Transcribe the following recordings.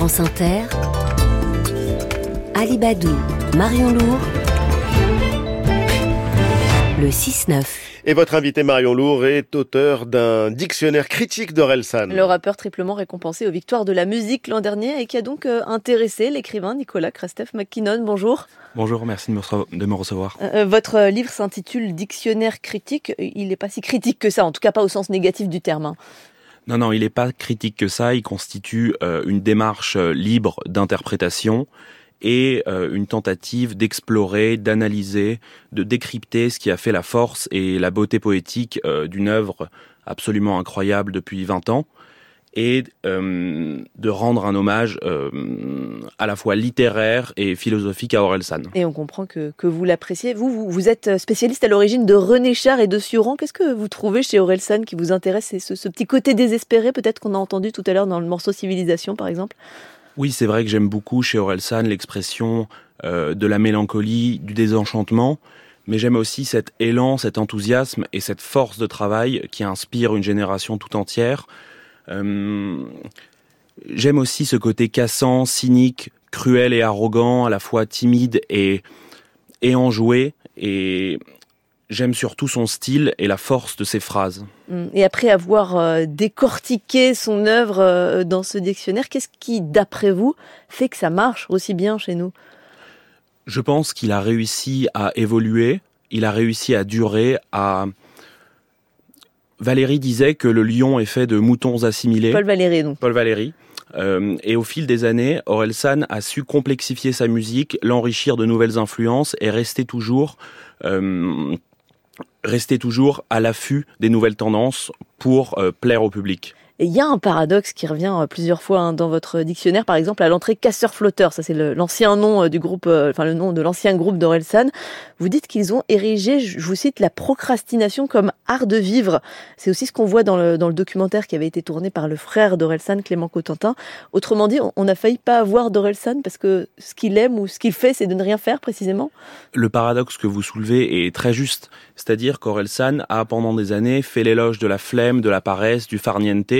France Inter, Alibadou, Marion Lourd, le 6-9. Et votre invité Marion Lourd est auteur d'un dictionnaire critique d'Orelsan. Le rappeur triplement récompensé aux victoires de la musique l'an dernier et qui a donc euh, intéressé l'écrivain Nicolas Krestef McKinnon. Bonjour. Bonjour, merci de me recevoir. Euh, votre livre s'intitule Dictionnaire critique. Il n'est pas si critique que ça, en tout cas pas au sens négatif du terme. Non, non, il n'est pas critique que ça. Il constitue euh, une démarche libre d'interprétation et euh, une tentative d'explorer, d'analyser, de décrypter ce qui a fait la force et la beauté poétique euh, d'une œuvre absolument incroyable depuis 20 ans et euh, de rendre un hommage à la fois littéraire et philosophique à Orelsan. Et on comprend que, que vous l'appréciez. Vous, vous, êtes spécialiste à l'origine de René Char et de Sioran. Qu'est-ce que vous trouvez chez Orelsan qui vous intéresse? C'est ce, ce petit côté désespéré peut-être qu'on a entendu tout à l'heure dans le morceau Civilisation par exemple? Oui, c'est vrai que j'aime beaucoup chez Orelsan l'expression euh, de la mélancolie, du désenchantement, mais j'aime aussi cet élan, cet enthousiasme et cette force de travail qui inspire une génération tout entière. Euh, j'aime aussi ce côté cassant, cynique, cruel et arrogant, à la fois timide et, et enjoué, et J'aime surtout son style et la force de ses phrases. Mm. Et après avoir euh, décortiqué son œuvre euh, dans ce dictionnaire, qu'est-ce qui, d'après vous, fait que ça marche aussi bien chez nous? Je pense qu'il a réussi à évoluer, il a réussi à durer, à... Valérie disait que le lion est fait de moutons assimilés. Paul Valéry, donc. Paul Valéry. Euh, et au fil des années, Orelsan a su complexifier sa musique, l'enrichir de nouvelles influences et rester toujours rester toujours à l'affût des nouvelles tendances pour euh, plaire au public. Et il y a un paradoxe qui revient euh, plusieurs fois hein, dans votre dictionnaire, par exemple à l'entrée casseur-flotteur, ça c'est l'ancien nom euh, du groupe, euh, enfin le nom de l'ancien groupe d'Orelsan. Vous dites qu'ils ont érigé, je vous cite, la procrastination comme art de vivre. C'est aussi ce qu'on voit dans le, dans le documentaire qui avait été tourné par le frère d'Orelsan, Clément Cotentin. Autrement dit, on n'a failli pas avoir d'Orelsan parce que ce qu'il aime ou ce qu'il fait, c'est de ne rien faire précisément. Le paradoxe que vous soulevez est très juste. C'est-à-dire qu'Orelsan a pendant des années fait l'éloge de la flemme, de la paresse, du farniente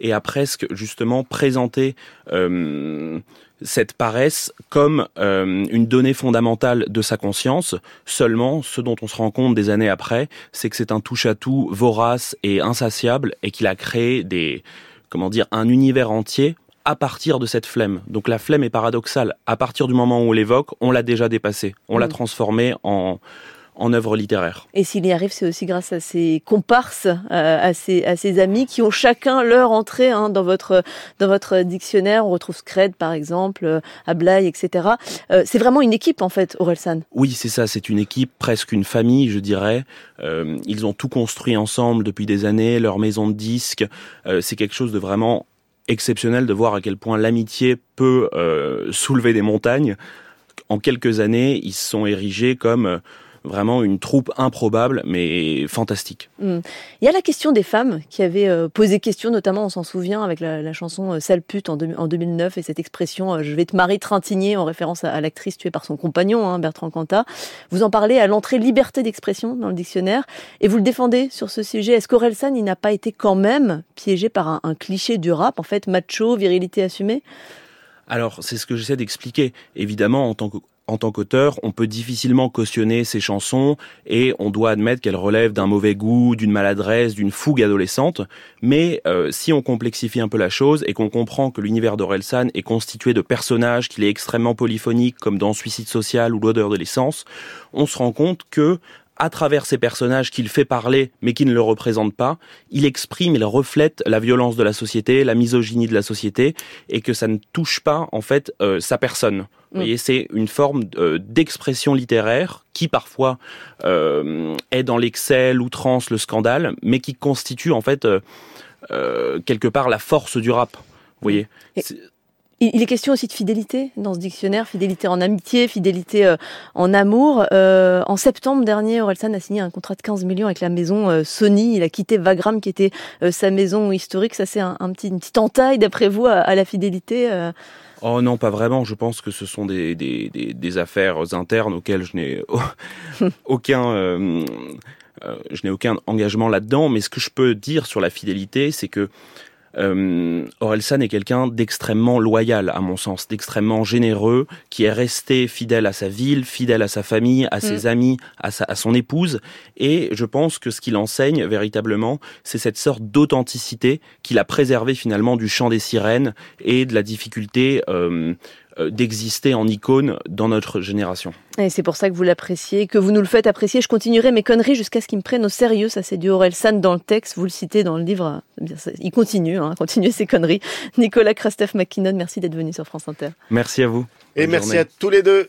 et a presque justement présenté euh, cette paresse comme euh, une donnée fondamentale de sa conscience. Seulement, ce dont on se rend compte des années après, c'est que c'est un touche-à-tout vorace et insatiable et qu'il a créé des, comment dire, un univers entier à partir de cette flemme. Donc la flemme est paradoxale. À partir du moment où on l'évoque, on l'a déjà dépassée. On l'a mm. transformée en, en œuvre littéraire. Et s'il y arrive, c'est aussi grâce à ses comparses, euh, à, ses, à ses amis qui ont chacun leur entrée hein, dans votre dans votre dictionnaire. On retrouve Scred par exemple, euh, Ablaï, etc. Euh, c'est vraiment une équipe en fait, Orelsan. Oui, c'est ça. C'est une équipe, presque une famille, je dirais. ils ont tout construit ensemble depuis des années. Leur maison de disques, c'est quelque chose de vraiment exceptionnel de voir à quel point l'amitié peut soulever des montagnes. En quelques années, ils se sont érigés comme vraiment une troupe improbable mais fantastique. Hmm. Il y a la question des femmes qui avaient euh, posé question, notamment on s'en souvient avec la, chanson euh, Sale pute en, 2009 et cette expression euh, je vais te marier trintigner en référence à, l'actrice tuée par son compagnon hein, Bertrand Cantat. Vous en parlez à l'entrée liberté d'expression dans le dictionnaire et vous le défendez sur ce sujet. Est-ce qu'Orelsan il n'a pas été quand même piégé par un, un cliché du rap en fait macho, virilité assumée? Alors, c'est ce que j'essaie d'expliquer. Évidemment, en tant que en tant qu'auteur, on peut difficilement cautionner ces chansons et on doit admettre qu'elles relèvent d'un mauvais goût, d'une maladresse, d'une fougue adolescente. Mais euh, si on complexifie un peu la chose et qu'on comprend que l'univers d'Orelsan est constitué de personnages, qu'il est extrêmement polyphonique comme dans Suicide social ou L'odeur de l'essence, on se rend compte que à travers ces personnages qu'il fait parler mais qui ne le représentent pas, il exprime, il reflète la violence de la société, la misogynie de la société et que ça ne touche pas en fait euh, sa personne. Vous mm. voyez, c'est une forme euh, d'expression littéraire qui parfois euh, est dans l'excès, l'outrance, le scandale, mais qui constitue en fait quelque part la force du rap. Vous voyez. Il est question aussi de fidélité dans ce dictionnaire, fidélité en amitié, fidélité euh, en amour. Euh, en septembre dernier, Orelsan a signé un contrat de 15 millions avec la maison euh, Sony. Il a quitté Vagram, qui était sa maison historique. Ça, c'est un, petit, une petite entaille, d'après vous, à, la fidélité Oh non, pas vraiment. Je pense que ce sont des, des, des, affaires internes auxquelles je n'ai aucun... je n'ai aucun engagement là-dedans, mais ce que je peux dire sur la fidélité, c'est que Euh, Orelsan est quelqu'un d'extrêmement loyal, à mon sens, d'extrêmement généreux, qui est resté fidèle à sa ville, fidèle à sa famille, à ses mm. amis, à, sa, à son épouse. Et je pense que ce qu'il enseigne véritablement, c'est cette sorte d'authenticité qu'il a préservé finalement du chant des sirènes et de la difficulté euh, d'exister en icône dans notre génération. Et c'est pour ça que vous l'appréciez, que vous nous le faites apprécier. Je continuerai mes conneries jusqu'à ce qu'ils me prennent au sérieux. Ça, c'est du Aurel San dans le texte. Vous le citez dans le livre. Il continue, hein, continue ses conneries. Nicolas Christophe McKinnon, merci d'être venu sur France Inter. Merci à vous. Et merci à tous les deux.